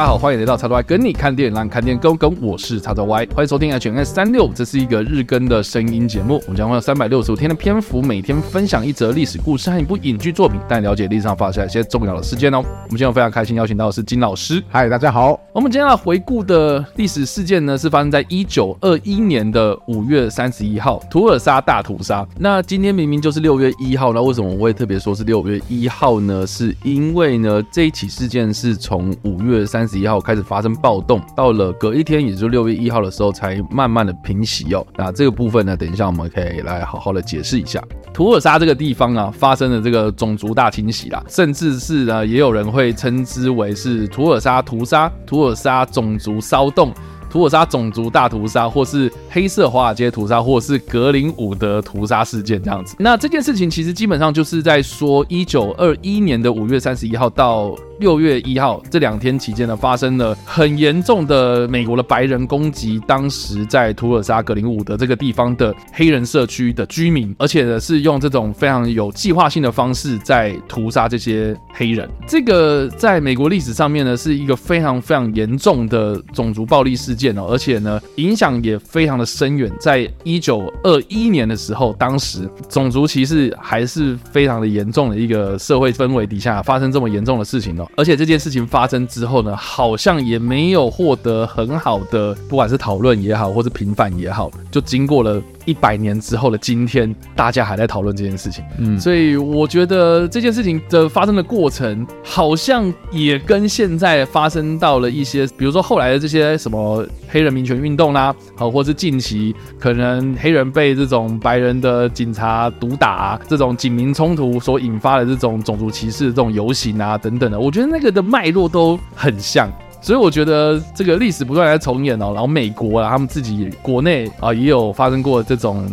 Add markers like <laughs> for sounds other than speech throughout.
大家好，欢迎来到叉叉 Y 跟你看电影，让你看电影更跟。我是叉叉 Y，欢迎收听 HNS 三六，这是一个日更的声音节目。我们将会有三百六十五天的篇幅，每天分享一则历史故事和一部影剧作品，带你了解历史上发生一些重要的事件哦。我们今天非常开心邀请到的是金老师。嗨，大家好。我们今天要回顾的历史事件呢，是发生在一九二一年的五月三十一号，图尔莎大屠杀。那今天明明就是六月一号，那为什么我会特别说是六月一号呢？是因为呢，这一起事件是从五月三十一号开始发生暴动，到了隔一天，也就是六月一号的时候，才慢慢的平息哦。那这个部分呢，等一下我们可以来好好的解释一下。图尔沙这个地方啊，发生了这个种族大清洗啦，甚至是呢，也有人会称之为是图尔沙屠杀、图尔沙种族骚动、图尔沙种族大屠杀，或是黑色华尔街屠杀，或是格林伍德屠杀事件这样子。那这件事情其实基本上就是在说，一九二一年的五月三十一号到。六月一号这两天期间呢，发生了很严重的美国的白人攻击，当时在图尔莎格林伍德这个地方的黑人社区的居民，而且呢是用这种非常有计划性的方式在屠杀这些黑人。这个在美国历史上面呢是一个非常非常严重的种族暴力事件哦，而且呢影响也非常的深远。在一九二一年的时候，当时种族歧视还是非常的严重的一个社会氛围底下发生这么严重的事情哦。而且这件事情发生之后呢，好像也没有获得很好的，不管是讨论也好，或是平反也好，就经过了。一百年之后的今天，大家还在讨论这件事情，嗯，所以我觉得这件事情的发生的过程，好像也跟现在发生到了一些，比如说后来的这些什么黑人民权运动啦，好，或是近期可能黑人被这种白人的警察毒打啊，这种警民冲突所引发的这种种族歧视这种游行啊等等的，我觉得那个的脉络都很像。所以我觉得这个历史不断在重演哦，然后美国啊，他们自己国内啊也有发生过这种。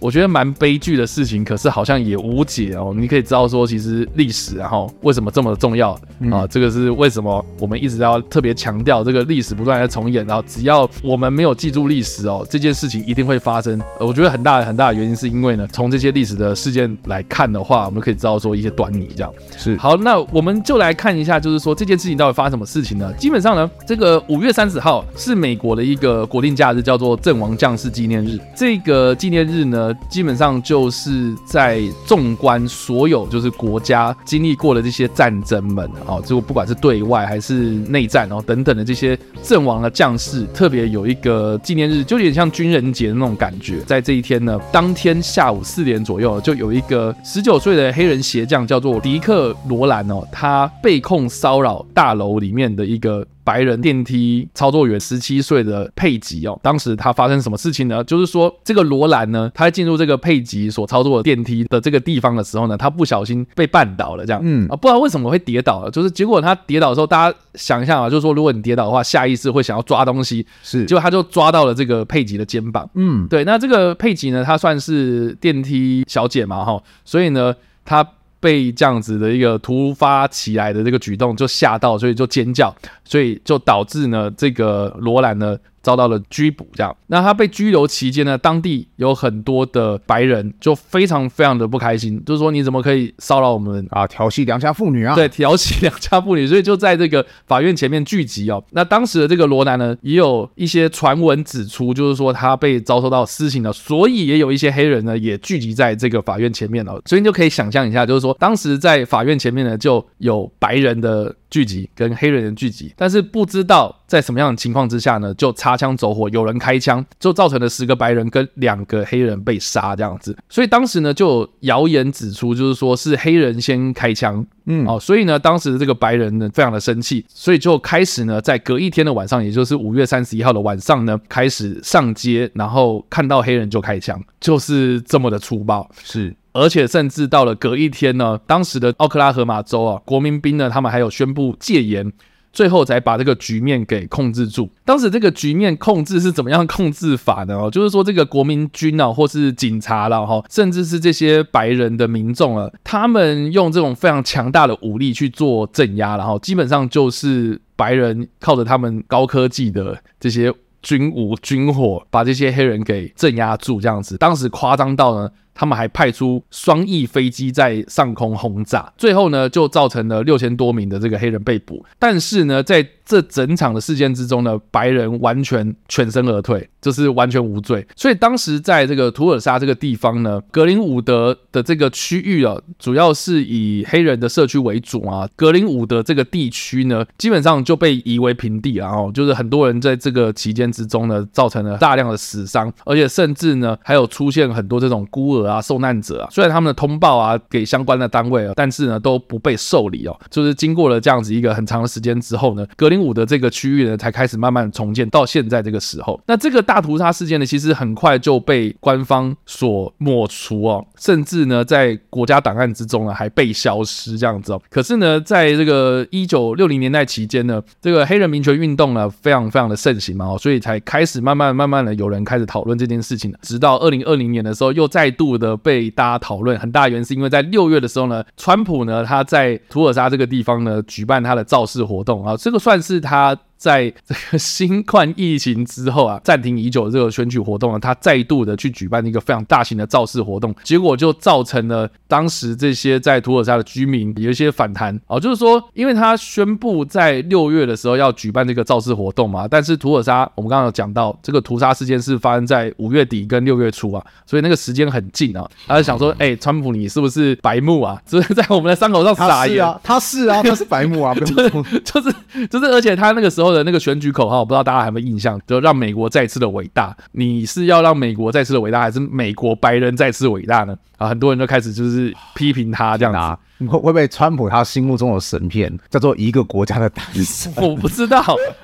我觉得蛮悲剧的事情，可是好像也无解哦。你可以知道说，其实历史然后为什么这么重要啊？这个是为什么我们一直要特别强调这个历史不断在重演，然后只要我们没有记住历史哦，这件事情一定会发生。我觉得很大很大的原因是因为呢，从这些历史的事件来看的话，我们可以知道说一些端倪。这样是好，那我们就来看一下，就是说这件事情到底发生什么事情呢？基本上呢，这个五月三十号是美国的一个国定假日，叫做阵亡将士纪念日。这个纪念日呢。基本上就是在纵观所有就是国家经历过的这些战争们啊，就不管是对外还是内战哦等等的这些阵亡的将士，特别有一个纪念日，就有点像军人节的那种感觉。在这一天呢，当天下午四点左右，就有一个十九岁的黑人鞋匠叫做迪克罗兰哦，他被控骚扰大楼里面的一个。白人电梯操作员十七岁的佩吉哦，当时他发生什么事情呢？就是说这个罗兰呢，他在进入这个佩吉所操作的电梯的这个地方的时候呢，他不小心被绊倒了，这样，嗯啊，不知道为什么会跌倒了，就是结果他跌倒的时候，大家想一下啊，就是说如果你跌倒的话，下意识会想要抓东西，是，结果他就抓到了这个佩吉的肩膀，嗯，对，那这个佩吉呢，他算是电梯小姐嘛，哈，所以呢，她。被这样子的一个突发起来的这个举动就吓到，所以就尖叫，所以就导致呢，这个罗兰呢。遭到了拘捕，这样。那他被拘留期间呢，当地有很多的白人就非常非常的不开心，就是说你怎么可以骚扰我们啊，调戏良家妇女啊？对，调戏良家妇女，所以就在这个法院前面聚集哦。那当时的这个罗南呢，也有一些传闻指出，就是说他被遭受到私刑了，所以也有一些黑人呢也聚集在这个法院前面哦。所以你就可以想象一下，就是说当时在法院前面呢，就有白人的。聚集跟黑人的聚集，但是不知道在什么样的情况之下呢，就擦枪走火，有人开枪，就造成了十个白人跟两个黑人被杀这样子。所以当时呢，就谣言指出，就是说是黑人先开枪，嗯，哦，所以呢，当时的这个白人呢，非常的生气，所以就开始呢，在隔一天的晚上，也就是五月三十一号的晚上呢，开始上街，然后看到黑人就开枪，就是这么的粗暴，是。而且甚至到了隔一天呢，当时的奥克拉荷马州啊，国民兵呢，他们还有宣布戒严，最后才把这个局面给控制住。当时这个局面控制是怎么样控制法呢？哦，就是说这个国民军啊，或是警察啦，哈，甚至是这些白人的民众啊，他们用这种非常强大的武力去做镇压，然后基本上就是白人靠着他们高科技的这些军武军火，把这些黑人给镇压住，这样子。当时夸张到呢。他们还派出双翼飞机在上空轰炸，最后呢就造成了六千多名的这个黑人被捕。但是呢，在这整场的事件之中呢，白人完全全身而退，就是完全无罪。所以当时在这个图尔沙这个地方呢，格林伍德的这个区域啊，主要是以黑人的社区为主啊。格林伍德这个地区呢，基本上就被夷为平地，然后就是很多人在这个期间之中呢，造成了大量的死伤，而且甚至呢，还有出现很多这种孤儿啊、受难者啊。虽然他们的通报啊给相关的单位啊，但是呢都不被受理哦。就是经过了这样子一个很长的时间之后呢，格林伍德这个区域呢，才开始慢慢重建到现在这个时候。那这个大屠杀事件呢，其实很快就被官方所抹除哦，甚至呢，在国家档案之中呢，还被消失这样子哦。可是呢，在这个一九六零年代期间呢，这个黑人民权运动呢，非常非常的盛行嘛哦，所以才开始慢慢慢慢的有人开始讨论这件事情。直到二零二零年的时候，又再度的被大家讨论。很大原因是因为在六月的时候呢，川普呢，他在图尔沙这个地方呢，举办他的造势活动啊，这个算是他。在这个新冠疫情之后啊，暂停已久的这个选举活动呢，他再度的去举办一个非常大型的造势活动，结果就造成了当时这些在土尔沙的居民有一些反弹哦，就是说，因为他宣布在六月的时候要举办这个造势活动嘛，但是土尔沙我们刚刚有讲到这个屠杀事件是发生在五月底跟六月初啊，所以那个时间很近啊，他就想说，哎、川普你是不是白目啊？就是在我们的伤口上撒盐？啊，他是啊，他是白目啊，就是就是就是，而且他那个时候。的那个选举口号，我不知道大家还有没有印象，就让美国再次的伟大。你是要让美国再次的伟大，还是美国白人再次伟大呢？啊，很多人都开始就是批评他这样子。会会不会川普他心目中的神片叫做一个国家的诞生？<laughs> 我不知道。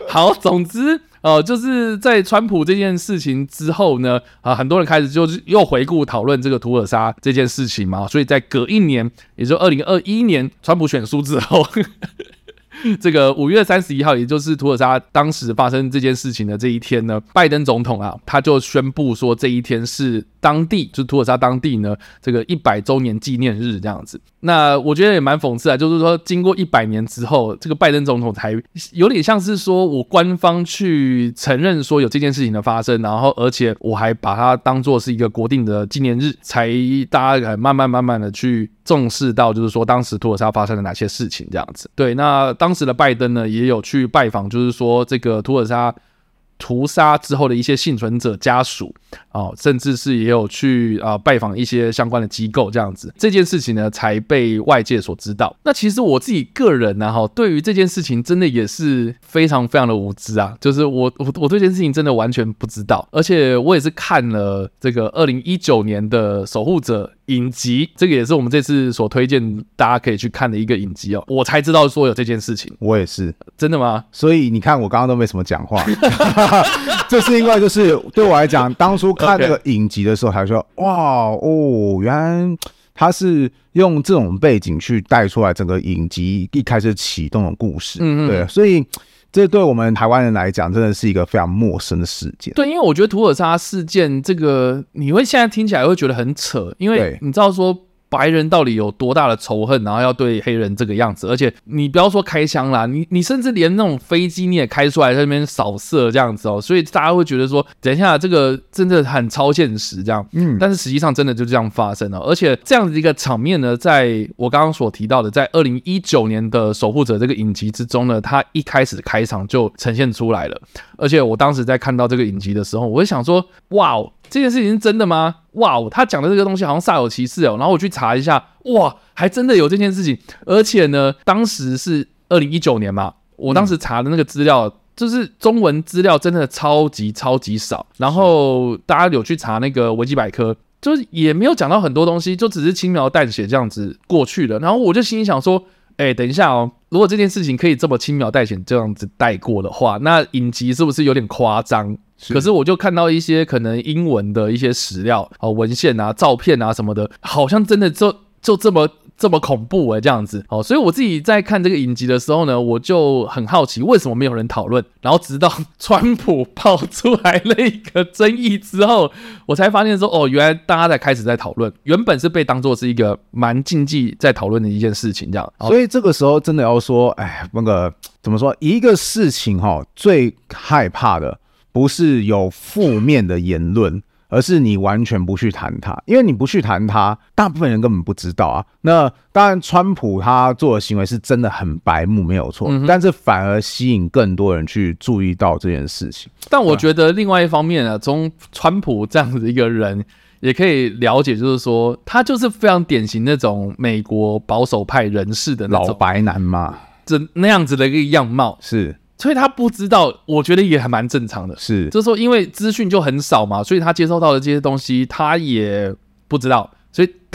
好，总之，呃，就是在川普这件事情之后呢，啊，很多人开始就是又回顾讨论这个图尔沙这件事情嘛。所以在隔一年，也就二零二一年，川普选输之后。<laughs> 这个五月三十一号，也就是土尔沙当时发生这件事情的这一天呢，拜登总统啊，他就宣布说这一天是当地，就是图尔萨当地呢，这个一百周年纪念日这样子。那我觉得也蛮讽刺啊，就是说经过一百年之后，这个拜登总统才有点像是说我官方去承认说有这件事情的发生，然后而且我还把它当做是一个国定的纪念日，才大家慢慢慢慢的去重视到，就是说当时图尔萨发生了哪些事情这样子。对，那当时的拜登呢，也有去拜访，就是说这个图尔萨。屠杀之后的一些幸存者家属哦，甚至是也有去啊拜访一些相关的机构，这样子这件事情呢才被外界所知道。那其实我自己个人呢，哈，对于这件事情真的也是非常非常的无知啊，就是我我我对这件事情真的完全不知道，而且我也是看了这个二零一九年的守护者。影集，这个也是我们这次所推荐大家可以去看的一个影集哦，我才知道说有这件事情。我也是，真的吗？所以你看，我刚刚都没什么讲话，<laughs> 这是因为就是对我来讲，当初看这个 <laughs> 影集的时候，还说哇哦，原来他是用这种背景去带出来整个影集一开始启动的故事。嗯嗯，对，所以。这对我们台湾人来讲，真的是一个非常陌生的事件。对，因为我觉得土耳其事件这个，你会现在听起来会觉得很扯，因为你知道说。白人到底有多大的仇恨，然后要对黑人这个样子？而且你不要说开枪啦，你你甚至连那种飞机你也开出来在那边扫射这样子哦，所以大家会觉得说，等一下这个真的很超现实这样。嗯，但是实际上真的就这样发生了，而且这样子一个场面呢，在我刚刚所提到的，在二零一九年的守护者这个影集之中呢，它一开始开场就呈现出来了。而且我当时在看到这个影集的时候，我就想说，哇哦，这件事情是真的吗？哇哦，他讲的这个东西好像煞有其事哦。然后我去查一下，哇，还真的有这件事情。而且呢，当时是二零一九年嘛，我当时查的那个资料，就是中文资料真的超级超级少。然后大家有去查那个维基百科，就是也没有讲到很多东西，就只是轻描淡写这样子过去了。然后我就心里想说，哎，等一下哦。如果这件事情可以这么轻描淡写这样子带过的话，那影集是不是有点夸张？是。可是我就看到一些可能英文的一些史料啊、文献啊、照片啊什么的，好像真的就就这么。这么恐怖哎，这样子哦，所以我自己在看这个影集的时候呢，我就很好奇为什么没有人讨论。然后直到川普爆出来了一个争议之后，我才发现说哦，原来大家在开始在讨论，原本是被当作是一个蛮禁忌在讨论的一件事情这样。所以这个时候真的要说，哎，那个怎么说？一个事情哈，最害怕的不是有负面的言论。而是你完全不去谈它，因为你不去谈它，大部分人根本不知道啊。那当然，川普他做的行为是真的很白目，没有错，嗯、但是反而吸引更多人去注意到这件事情。但我觉得另外一方面呢，从川普这样子一个人，也可以了解，就是说他就是非常典型那种美国保守派人士的老白男嘛，这那样子的一个样貌是。所以他不知道，我觉得也还蛮正常的。是，就是说，因为资讯就很少嘛，所以他接收到的这些东西，他也不知道。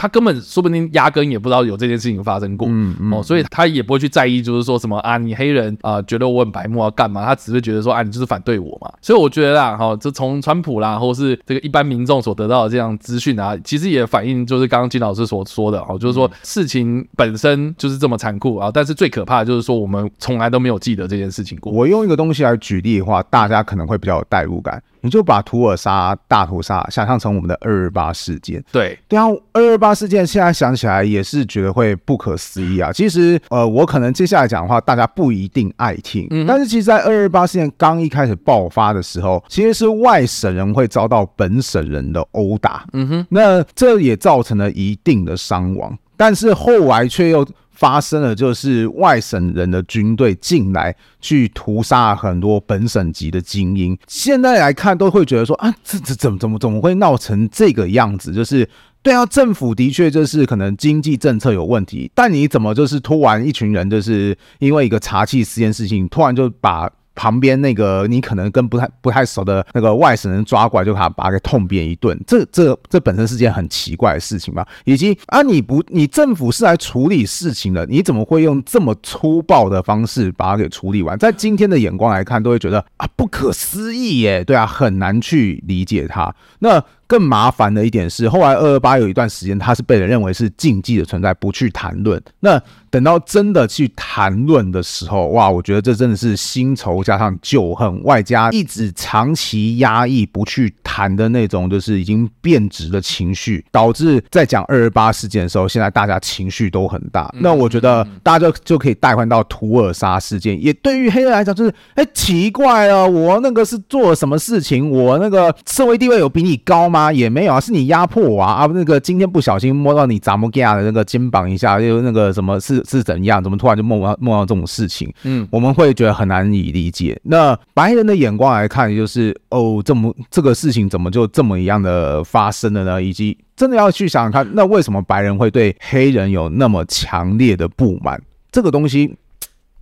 他根本说不定压根也不知道有这件事情发生过，嗯嗯，哦，所以他也不会去在意，就是说什么啊，你黑人啊、呃，觉得我很白目要干嘛？他只是觉得说啊，你就是反对我嘛。所以我觉得啦，哈，这从川普啦，或是这个一般民众所得到的这样资讯啊，其实也反映就是刚刚金老师所说的，哦，就是说事情本身就是这么残酷啊，但是最可怕的就是说我们从来都没有记得这件事情过。我用一个东西来举例的话，大家可能会比较有代入感。你就把图尔沙大屠杀想象成我们的二二八事件，对。对啊，二二八事件现在想起来也是觉得会不可思议啊。其实，呃，我可能接下来讲的话，大家不一定爱听，嗯，但是其实，在二二八事件刚一开始爆发的时候，其实是外省人会遭到本省人的殴打，嗯哼，那这也造成了一定的伤亡，但是后来却又。发生了，就是外省人的军队进来去屠杀很多本省籍的精英。现在来看，都会觉得说啊，这这怎么怎么怎么会闹成这个样子？就是对啊，政府的确就是可能经济政策有问题，但你怎么就是突然一群人就是因为一个查缉这件事情，突然就把。旁边那个你可能跟不太不太熟的那个外省人抓过来，就把他把他给痛扁一顿，这这这本身是件很奇怪的事情吧？以及啊，你不你政府是来处理事情的，你怎么会用这么粗暴的方式把它给处理完？在今天的眼光来看，都会觉得啊，不可思议耶，对啊，很难去理解他。那。更麻烦的一点是，后来二二八有一段时间，它是被人认为是禁忌的存在，不去谈论。那等到真的去谈论的时候，哇，我觉得这真的是新仇加上旧恨，外加一直长期压抑不去谈的那种，就是已经变质的情绪，导致在讲二二八事件的时候，现在大家情绪都很大。那我觉得大家就就可以代换到图尔沙事件，也对于黑人来讲，就是哎、欸，奇怪了，我那个是做了什么事情？我那个社会地位有比你高吗？啊，也没有啊，是你压迫我啊！啊，那个今天不小心摸到你杂木架的那个肩膀一下，又那个什么是是怎样？怎么突然就梦到梦到这种事情？嗯，我们会觉得很难以理解。那白人的眼光来看，就是哦，这么这个事情怎么就这么一样的发生了呢？以及真的要去想想看，那为什么白人会对黑人有那么强烈的不满？这个东西。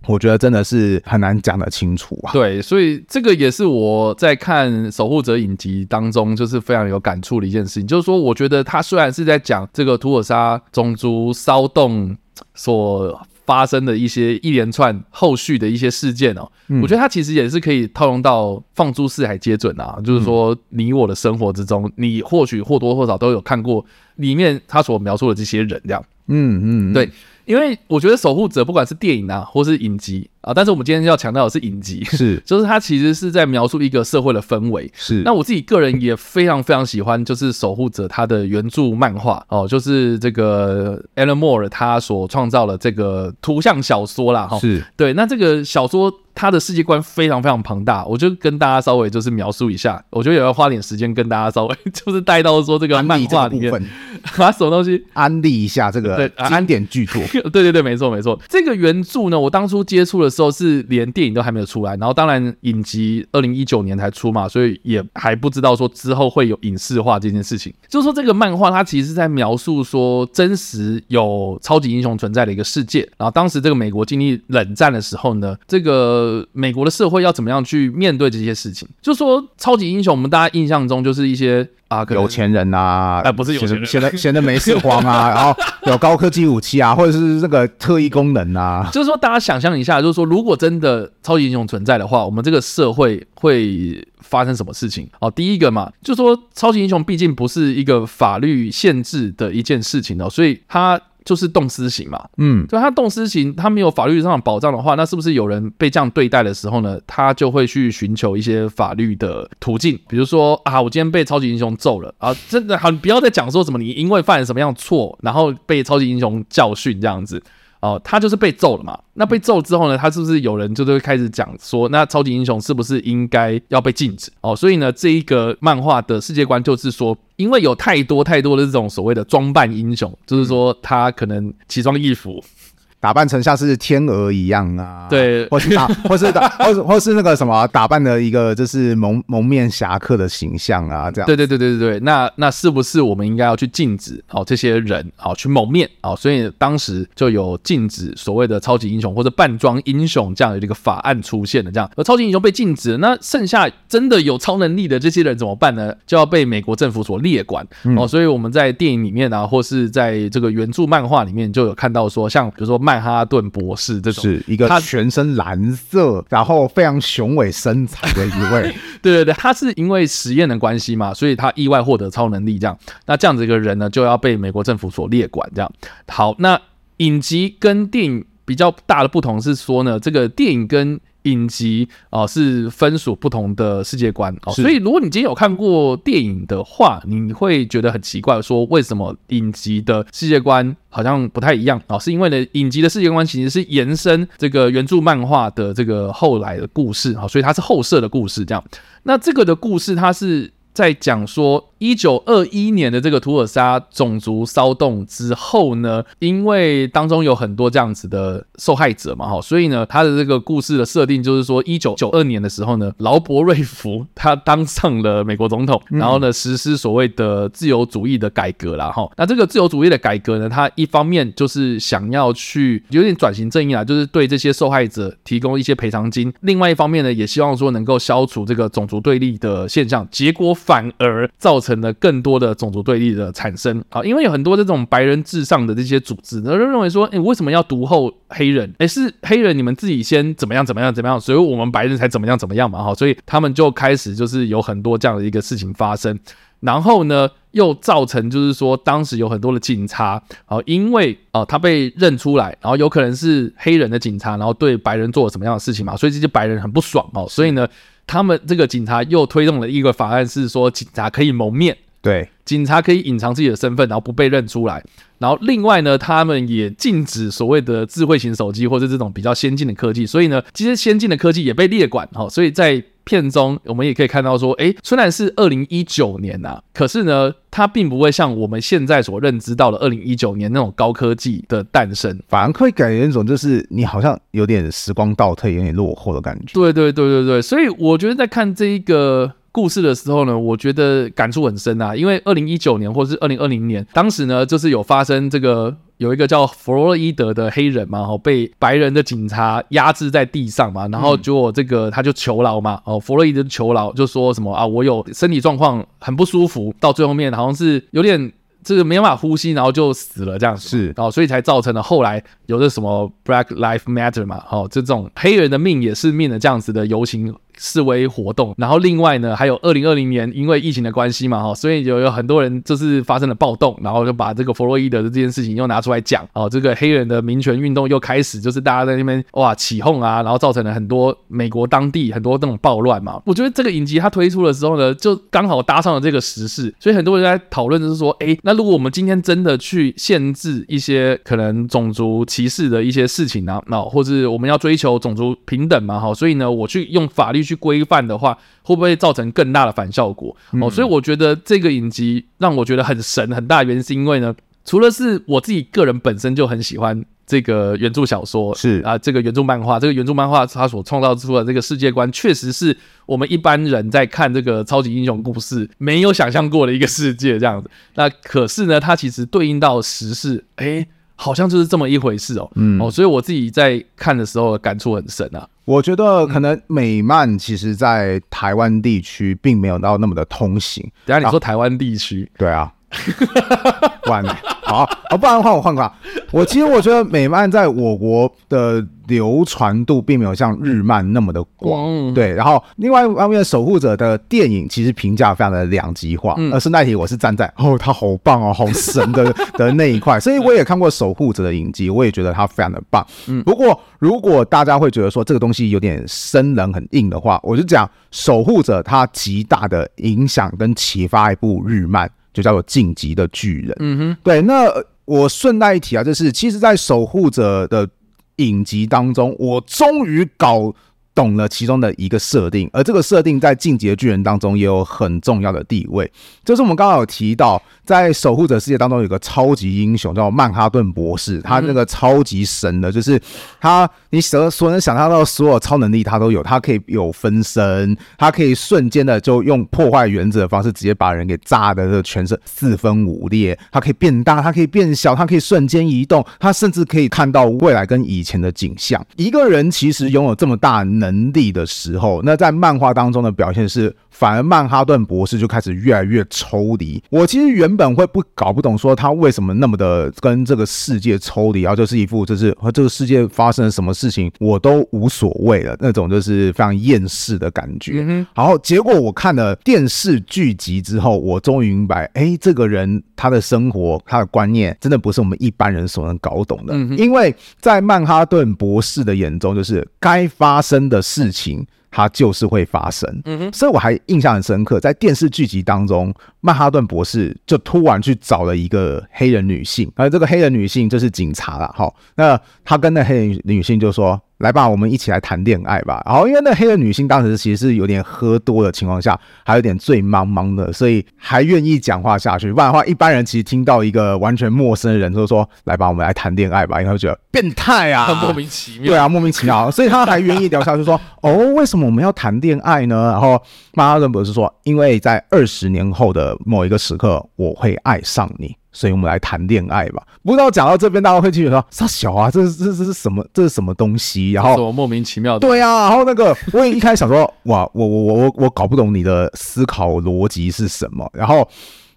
我觉得真的是很难讲得清楚啊。对，所以这个也是我在看《守护者》影集当中，就是非常有感触的一件事情。就是说，我觉得他虽然是在讲这个图尔莎种族骚动所发生的一些一连串后续的一些事件哦，我觉得他其实也是可以套用到放诸四海皆准啊。就是说，你我的生活之中，你或许或多或少都有看过里面他所描述的这些人，这样。嗯嗯，对。因为我觉得守护者不管是电影啊，或是影集啊，但是我们今天要强调的是影集，是，<laughs> 就是它其实是在描述一个社会的氛围。是，那我自己个人也非常非常喜欢，就是守护者他的原著漫画哦，就是这个 Alan Moore 他所创造的这个图像小说啦。哈。是对，那这个小说。他的世界观非常非常庞大，我就跟大家稍微就是描述一下，我觉得也要花点时间跟大家稍微 <laughs> 就是带到说这个漫画里面，<laughs> 把什么东西安利一下这个对经典巨作，对对对，没错没错。这个原著呢，我当初接触时候是连电影都还没有出来，然后当然影集二零一九年才出嘛，所以也还不知道说之后会有影视化这件事情。就是说这个漫画它其实是在描述说真实有超级英雄存在的一个世界，然后当时这个美国经历冷战的时候呢，这个。美国的社会要怎么样去面对这些事情？就说超级英雄，我们大家印象中就是一些啊，有钱人啊，哎，不是有钱人，闲的闲的没事慌啊，<laughs> 然后有高科技武器啊，或者是那个特异功能啊。就是说，大家想象一下，就是说，如果真的超级英雄存在的话，我们这个社会会发生什么事情？哦，第一个嘛，就是说，超级英雄毕竟不是一个法律限制的一件事情哦，所以他。就是动私刑嘛，嗯，就，他动私刑，他没有法律上的保障的话，那是不是有人被这样对待的时候呢？他就会去寻求一些法律的途径，比如说啊，我今天被超级英雄揍了啊，真的好，你不要再讲说什么你因为犯了什么样错，然后被超级英雄教训这样子哦，他就是被揍了嘛。那被揍之后呢，他是不是有人就是会开始讲说，那超级英雄是不是应该要被禁止？哦，所以呢，这一个漫画的世界观就是说，因为有太多太多的这种所谓的装扮英雄，就是说他可能奇装异服。打扮成像是天鹅一样啊，对，或是打，<laughs> 或是打，或是或是那个什么打扮的一个就是蒙蒙面侠客的形象啊，这样。对对对对对对，那那是不是我们应该要去禁止哦这些人哦去蒙面哦？所以当时就有禁止所谓的超级英雄或者扮装英雄这样的一个法案出现的，这样而超级英雄被禁止，那剩下真的有超能力的这些人怎么办呢？就要被美国政府所列管哦。所以我们在电影里面啊，或是在这个原著漫画里面就有看到说，像比如说。曼哈顿博士这种是一个他全身蓝色，然后非常雄伟身材的一位。<laughs> 对对对，他是因为实验的关系嘛，所以他意外获得超能力，这样。那这样子一个人呢，就要被美国政府所列管，这样。好，那影集跟电影比较大的不同是说呢，这个电影跟影集啊、呃，是分属不同的世界观哦，所以如果你今天有看过电影的话，你会觉得很奇怪，说为什么影集的世界观好像不太一样啊、哦？是因为呢，影集的世界观其实是延伸这个原著漫画的这个后来的故事啊、哦，所以它是后设的故事这样。那这个的故事它是。在讲说一九二一年的这个图尔沙种族骚动之后呢，因为当中有很多这样子的受害者嘛，哈，所以呢，他的这个故事的设定就是说，一九九二年的时候呢，劳勃瑞福他当上了美国总统，然后呢，实施所谓的自由主义的改革啦，哈。那这个自由主义的改革呢，他一方面就是想要去有点转型正义啊，就是对这些受害者提供一些赔偿金；另外一方面呢，也希望说能够消除这个种族对立的现象。结果。反而造成成了更多的种族对立的产生啊，因为有很多这种白人至上的这些组织，呢，就认为说，哎，为什么要独后黑人？哎，是黑人你们自己先怎么样怎么样怎么样，所以我们白人才怎么样怎么样嘛，哈，所以他们就开始就是有很多这样的一个事情发生，然后呢，又造成就是说，当时有很多的警察啊，因为啊他被认出来，然后有可能是黑人的警察，然后对白人做了什么样的事情嘛，所以这些白人很不爽哦，所以呢。他们这个警察又推动了一个法案，是说警察可以蒙面，对，警察可以隐藏自己的身份，然后不被认出来。然后另外呢，他们也禁止所谓的智慧型手机或者这种比较先进的科技。所以呢，这些先进的科技也被列管哈。所以在片中，我们也可以看到说，哎，虽然是二零一九年呐、啊，可是呢，它并不会像我们现在所认知到的二零一九年那种高科技的诞生，反而会给人一种就是你好像有点时光倒退、有点落后的感觉。对对对对对，所以我觉得在看这一个故事的时候呢，我觉得感触很深啊，因为二零一九年或是二零二零年，当时呢，就是有发生这个。有一个叫弗洛伊德的黑人嘛，哦，被白人的警察压制在地上嘛，然后结果这个他就求饶嘛，哦，弗洛伊德求饶就说什么啊，我有身体状况很不舒服，到最后面好像是有点这个没办法呼吸，然后就死了这样子，是，哦，所以才造成了后来有的什么 Black Lives Matter 嘛，哦，这种黑人的命也是命的这样子的游行。示威活动，然后另外呢，还有二零二零年因为疫情的关系嘛，哈，所以有有很多人就是发生了暴动，然后就把这个弗洛伊德的这件事情又拿出来讲，哦，这个黑人的民权运动又开始，就是大家在那边哇起哄啊，然后造成了很多美国当地很多那种暴乱嘛。我觉得这个影集它推出的时候呢，就刚好搭上了这个时事，所以很多人在讨论就是说，哎，那如果我们今天真的去限制一些可能种族歧视的一些事情啊，那或者我们要追求种族平等嘛，哈，所以呢，我去用法律去。规范的话，会不会造成更大的反效果？哦，所以我觉得这个影集让我觉得很神，很大的原因是因为呢，除了是我自己个人本身就很喜欢这个原著小说，是啊，这个原著漫画，这个原著漫画它所创造出的这个世界观，确实是我们一般人在看这个超级英雄故事没有想象过的一个世界这样子。那可是呢，它其实对应到时事，哎。好像就是这么一回事哦，嗯。哦，所以我自己在看的时候感触很深啊。我觉得可能美漫其实，在台湾地区并没有到那么的通行。等下你说台湾地区，对啊，<laughs> 完了。好，啊，不然的话我换个。我其实我觉得美漫在我国的流传度并没有像日漫那么的广，对。然后另外一方面，守护者的电影其实评价非常的两极化。而顺带提，我是站在哦，他好棒哦，好神的 <laughs> 的那一块，所以我也看过守护者的影集，我也觉得他非常的棒。嗯，不过如果大家会觉得说这个东西有点生冷很硬的话，我就讲守护者它极大的影响跟启发一部日漫。就叫做《晋级的巨人》。嗯哼，对，那我顺带一提啊，就是其实，在守护者的影集当中，我终于搞。懂了其中的一个设定，而这个设定在《进击的巨人》当中也有很重要的地位。就是我们刚刚有提到，在守护者世界当中有个超级英雄叫曼哈顿博士，他那个超级神的，就是他你所所能想象到所有超能力他都有，他可以有分身，他可以瞬间的就用破坏原子的方式直接把人给炸的这全身四分五裂，他可以变大，他可以变小，他可以瞬间移动，他甚至可以看到未来跟以前的景象。一个人其实拥有这么大能能力的时候，那在漫画当中的表现是，反而曼哈顿博士就开始越来越抽离。我其实原本会不搞不懂，说他为什么那么的跟这个世界抽离，然后就是一副就是和这个世界发生了什么事情我都无所谓了那种，就是非常厌世的感觉。然后结果我看了电视剧集之后，我终于明白，哎，这个人他的生活他的观念真的不是我们一般人所能搞懂的，因为在曼哈顿博士的眼中，就是该发生的。事情它就是会发生，嗯哼，所以我还印象很深刻，在电视剧集当中，曼哈顿博士就突然去找了一个黑人女性，而这个黑人女性就是警察了，哈，那他跟那黑人女性就说。来吧，我们一起来谈恋爱吧。然后，因为那黑人女性当时其实是有点喝多的情况下，还有点醉茫茫的，所以还愿意讲话下去。不然的话，一般人其实听到一个完全陌生的人就说：“来吧，我们来谈恋爱吧。”应该会觉得变态啊，很莫名其妙。对啊，莫名其妙。所以他还愿意聊下去，说：“哦，为什么我们要谈恋爱呢？”然后马哈顿博士说：“因为在二十年后的某一个时刻，我会爱上你。”所以我们来谈恋爱吧。不知道讲到这边，大家会继续说傻小啊？这是这这是什么？这是什么东西？然后莫名其妙的？对啊，然后那个我也一开始想说，<laughs> 哇，我我我我我搞不懂你的思考逻辑是什么。然后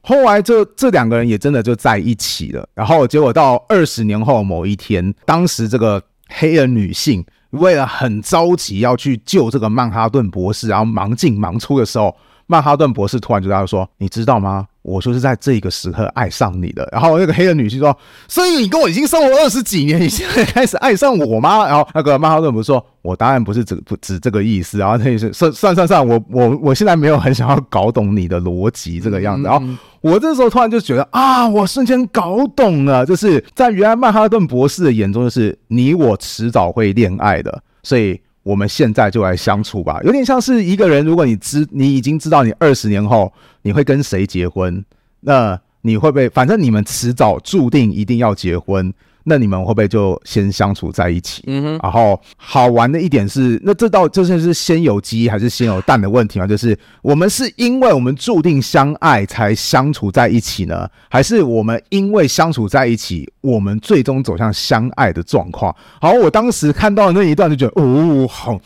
后来这这两个人也真的就在一起了。然后结果到二十年后某一天，当时这个黑人女性为了很着急要去救这个曼哈顿博士，然后忙进忙出的时候，曼哈顿博士突然就跟他说：“你知道吗？”我就是在这个时刻爱上你的，然后那个黑人女婿说：“所以你跟我已经生活二十几年，你现在开始爱上我吗？” <laughs> 然后那个曼哈顿不 <laughs> 是说：“我当然不是指不指这个意思。”然后他也是算算算算，我我我现在没有很想要搞懂你的逻辑这个样子。然后我这时候突然就觉得啊，我瞬间搞懂了，就是在原来曼哈顿博士的眼中，就是你我迟早会恋爱的，所以。我们现在就来相处吧，有点像是一个人，如果你知你已经知道你二十年后你会跟谁结婚，那你会不会？反正你们迟早注定一定要结婚。那你们会不会就先相处在一起？嗯哼。然后好玩的一点是，那这到这就是先有鸡还是先有蛋的问题吗？就是我们是因为我们注定相爱才相处在一起呢，还是我们因为相处在一起，我们最终走向相爱的状况？好，我当时看到的那一段就觉得，哦，好。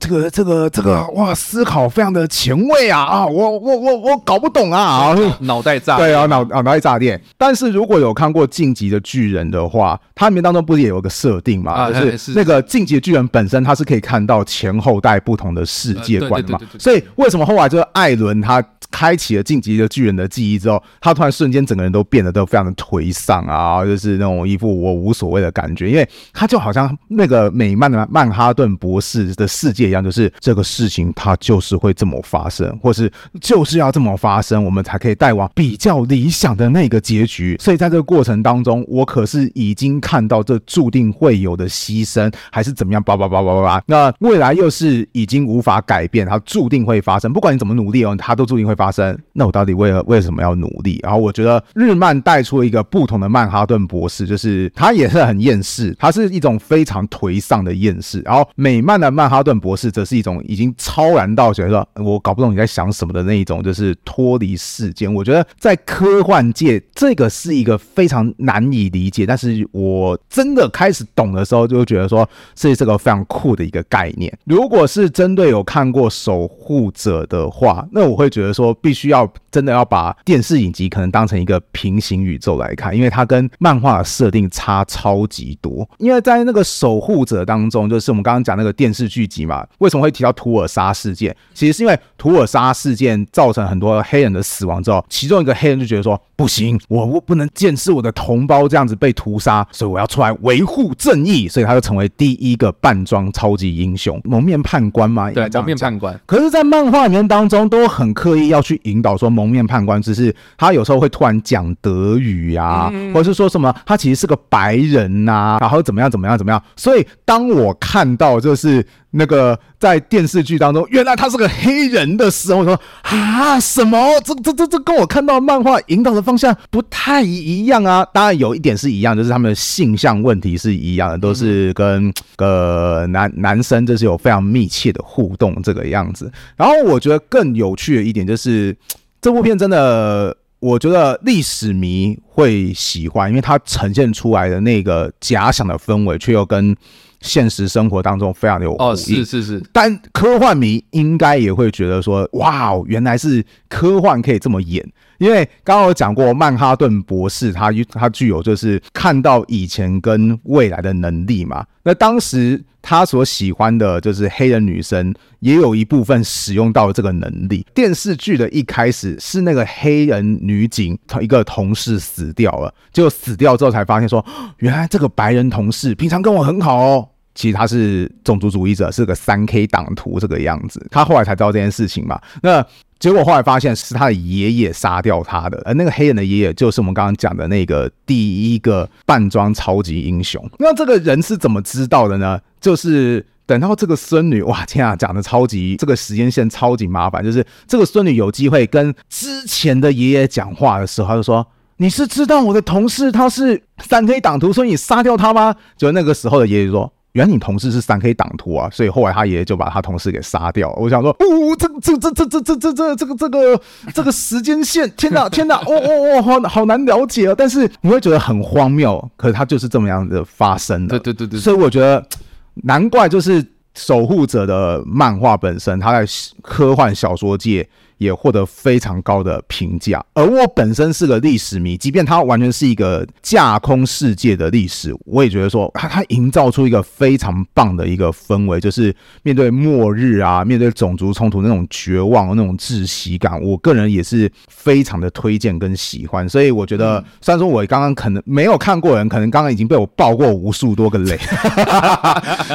这个这个这个哇，思考非常的前卫啊啊！我我我我搞不懂啊！脑袋炸对啊，脑脑袋炸裂。但是如果有看过《晋级的巨人》的话，它里面当中不是也有个设定嘛？就是那个《进击的巨人》本身，它是可以看到前后代不同的世界观嘛？所以为什么后来就是艾伦他开启了《进击的巨人》的记忆之后，他突然瞬间整个人都变得都非常的颓丧啊，就是那种一副我无所谓的感觉，因为他就好像那个美漫的曼哈顿博士的世界。一样，就是这个事情它就是会这么发生，或是就是要这么发生，我们才可以带往比较理想的那个结局。所以在这个过程当中，我可是已经看到这注定会有的牺牲，还是怎么样？叭叭叭叭叭叭。那未来又是已经无法改变，它注定会发生。不管你怎么努力哦，它都注定会发生。那我到底为了为什么要努力？然后我觉得日漫带出了一个不同的曼哈顿博士，就是他也是很厌世，他是一种非常颓丧的厌世。然后美漫的曼哈顿博士。则，是一种已经超然到觉得，我搞不懂你在想什么的那一种，就是脱离世间。我觉得在科幻界，这个是一个非常难以理解，但是我我真的开始懂的时候，就觉得说，这是个非常酷的一个概念。如果是针对有看过《守护者》的话，那我会觉得说，必须要真的要把电视影集可能当成一个平行宇宙来看，因为它跟漫画的设定差超级多。因为在那个《守护者》当中，就是我们刚刚讲那个电视剧集嘛。为什么会提到图尔莎事件？其实是因为图尔莎事件造成很多黑人的死亡之后，其中一个黑人就觉得说：“不行，我我不能见识我的同胞这样子被屠杀，所以我要出来维护正义，所以他就成为第一个扮装超级英雄——蒙面判官吗？对，蒙面判官。可是，在漫画里面当中，都很刻意要去引导说，蒙面判官只是他有时候会突然讲德语啊，嗯、或者是说什么他其实是个白人呐、啊，然后怎么样怎么样怎么样。所以，当我看到就是。那个在电视剧当中，原来他是个黑人的时候，我说啊，什么？这这这这跟我看到漫画引导的方向不太一样啊。当然有一点是一样，就是他们的性向问题是一样的，都是跟个男男生就是有非常密切的互动这个样子。然后我觉得更有趣的一点就是，这部片真的，我觉得历史迷会喜欢，因为它呈现出来的那个假想的氛围，却又跟。现实生活当中非常的有哦，是是是，但科幻迷应该也会觉得说，哇，原来是科幻可以这么演，因为刚刚有讲过曼哈顿博士他，他他具有就是看到以前跟未来的能力嘛。那当时他所喜欢的就是黑人女生，也有一部分使用到了这个能力。电视剧的一开始是那个黑人女警一个同事死掉了，结果死掉之后才发现说，原来这个白人同事平常跟我很好哦。其实他是种族主义者，是个三 K 党徒这个样子。他后来才知道这件事情嘛。那结果后来发现是他的爷爷杀掉他的，而那个黑人的爷爷就是我们刚刚讲的那个第一个扮装超级英雄。那这个人是怎么知道的呢？就是等到这个孙女，哇天啊，讲的超级这个时间线超级麻烦。就是这个孙女有机会跟之前的爷爷讲话的时候，他就说：“你是知道我的同事他是三 K 党徒，所以你杀掉他吗？”就那个时候的爷爷说。原来你同事是三 K 党徒啊，所以后来他爷爷就把他同事给杀掉。我想说，哦，这这这这这这这这这个这个这个时间线，<laughs> 天哪天哪，哦哦哦，好好难了解啊。但是你会觉得很荒谬，可是它就是这么样的发生的。对对对对，所以我觉得难怪就是守护者的漫画本身，它在科幻小说界。也获得非常高的评价，而我本身是个历史迷，即便它完全是一个架空世界的历史，我也觉得说它它营造出一个非常棒的一个氛围，就是面对末日啊，面对种族冲突那种绝望、那种窒息感，我个人也是非常的推荐跟喜欢。所以我觉得，虽然说我刚刚可能没有看过人，可能刚刚已经被我爆过无数多个雷，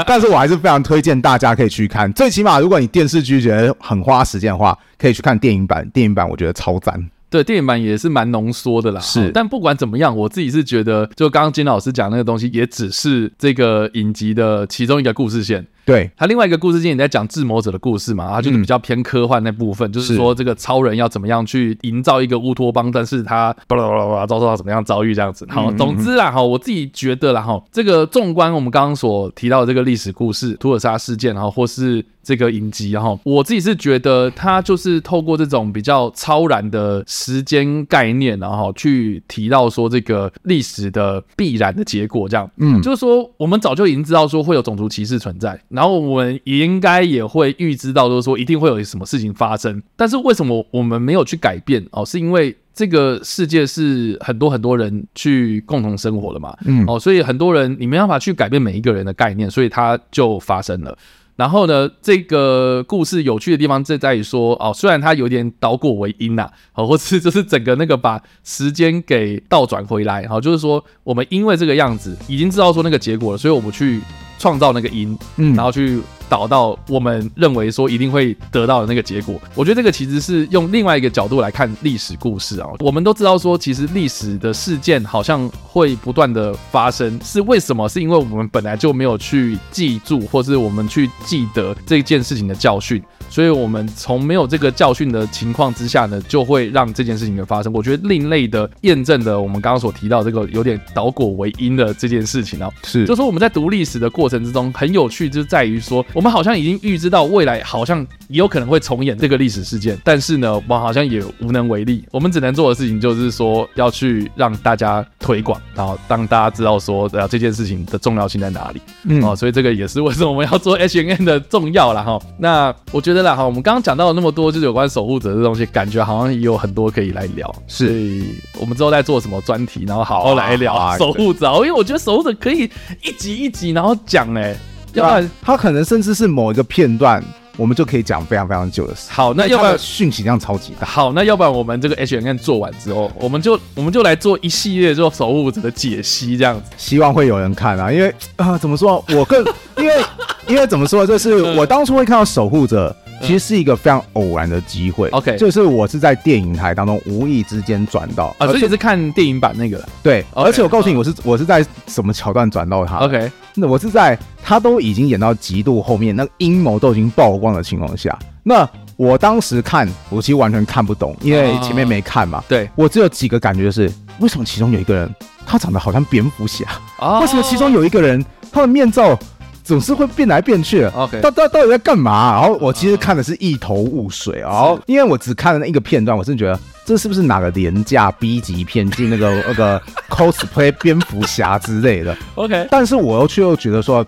但是我还是非常推荐大家可以去看。最起码，如果你电视剧觉得很花时间的话，可以去看。电影版，电影版我觉得超赞。对，电影版也是蛮浓缩的啦。是，但不管怎么样，我自己是觉得，就刚刚金老师讲那个东西，也只是这个影集的其中一个故事线。对，他另外一个故事线也在讲智谋者的故事嘛，他就是比较偏科幻那部分，嗯、就是说这个超人要怎么样去营造一个乌托邦，但是他巴拉巴拉巴拉遭受到怎么样遭遇这样子。好，总之啦，哈，我自己觉得啦，哈，这个纵观我们刚刚所提到的这个历史故事，图尔莎事件，哈，或是这个影集，哈，我自己是觉得他就是透过这种比较超然的时间概念，然后去提到说这个历史的必然的结果，这样，嗯，就是说我们早就已经知道说会有种族歧视存在。然后我们也应该也会预知到，就是说一定会有什么事情发生。但是为什么我们没有去改变哦？是因为这个世界是很多很多人去共同生活的嘛，嗯，哦，所以很多人你没办法去改变每一个人的概念，所以它就发生了。然后呢，这个故事有趣的地方就在于说，哦，虽然它有点倒果为因呐，哦，或是就是整个那个把时间给倒转回来，好，就是说我们因为这个样子已经知道说那个结果了，所以我们去。创造那个音，嗯，然后去导到我们认为说一定会得到的那个结果。我觉得这个其实是用另外一个角度来看历史故事啊。我们都知道说，其实历史的事件好像会不断的发生，是为什么？是因为我们本来就没有去记住，或是我们去记得这件事情的教训。所以，我们从没有这个教训的情况之下呢，就会让这件事情的发生。我觉得另类的验证的，我们刚刚所提到这个有点倒果为因的这件事情啊，是，就是说我们在读历史的过程之中，很有趣，就在于说，我们好像已经预知到未来好像也有可能会重演这个历史事件，但是呢，我们好像也无能为力。我们只能做的事情就是说，要去让大家推广，然后当大家知道说，啊，这件事情的重要性在哪里，嗯，哦，所以这个也是为什么我们要做 <laughs> H N N 的重要了哈。那我觉得。好，我们刚刚讲到了那么多，就是有关守护者的东西，感觉好像也有很多可以来聊。是，所以我们之后再做什么专题，然后好好来聊守护者。因为我觉得守护者可以一集一集然后讲，哎，要不然他可能甚至是某一个片段。我们就可以讲非常非常久的事。好，那要不然讯息量超级大。好，那要不然我们这个 H N 做完之后，我们就我们就来做一系列做守护者的解析，这样子。希望会有人看啊，因为啊、呃，怎么说？我更因为因为怎么说？就是 <laughs> 我当初会看到守护者。其实是一个非常偶然的机会，OK，就是我是在电影台当中无意之间转到啊，所以是看电影版那个，对，okay, 而且我告诉你，我是我是在什么桥段转到他，OK，那我是在他都已经演到极度后面，那个阴谋都已经曝光的情况下，那我当时看，我其实完全看不懂，因为前面没看嘛，对，我只有几个感觉是，为什么其中有一个人他长得好像蝙蝠侠，为什么其中有一个人他的面罩？总是会变来变去，OK，到到到底在干嘛？然后我其实看的是一头雾水，哦因为我只看了那一个片段，我真的觉得这是不是哪个廉价 B 级片，进那个那个 cosplay 蝙蝠侠之类的，<laughs> OK，但是我又却又觉得说。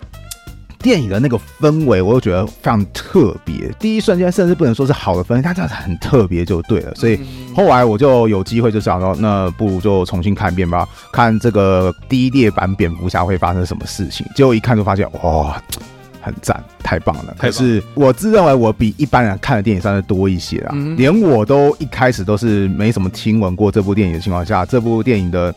电影的那个氛围，我又觉得非常特别。第一瞬间，甚至不能说是好的氛围，它真的很特别，就对了。所以后来我就有机会就想说，那不如就重新看一遍吧，看这个第一列版蝙蝠侠会发生什么事情。结果一看就发现，哇，很赞，太棒了！可是我自认为我比一般人看的电影算是多一些啊，连我都一开始都是没什么听闻过这部电影的情况下，这部电影的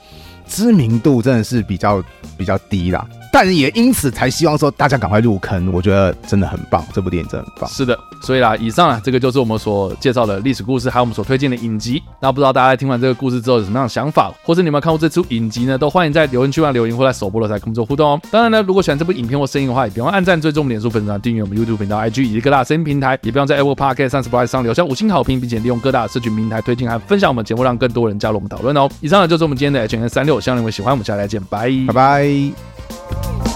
知名度真的是比较比较低啦。但也因此才希望说大家赶快入坑，我觉得真的很棒，这部电影真的很棒。是的，所以啦，以上啊，这个就是我们所介绍的历史故事，还有我们所推荐的影集。那不知道大家在听完这个故事之后有什么样的想法，或是你们看过这出影集呢？都欢迎在留言区上留言，或在首播的时候跟我们做互动哦。当然呢，如果喜欢这部影片或声音的话，也别忘按赞、追踪我们脸书粉丝团、订阅我们 YouTube 频道、IG 以及各大声音平台，也别忘在 Apple Podcast 上、Spotify 上留下五星好评，并且利用各大社群平台推荐和分享我们节目，让更多人加入我们讨论哦。以上呢就是我们今天的 H&M 365，希望你们喜欢，我们下期再见，拜拜拜。Música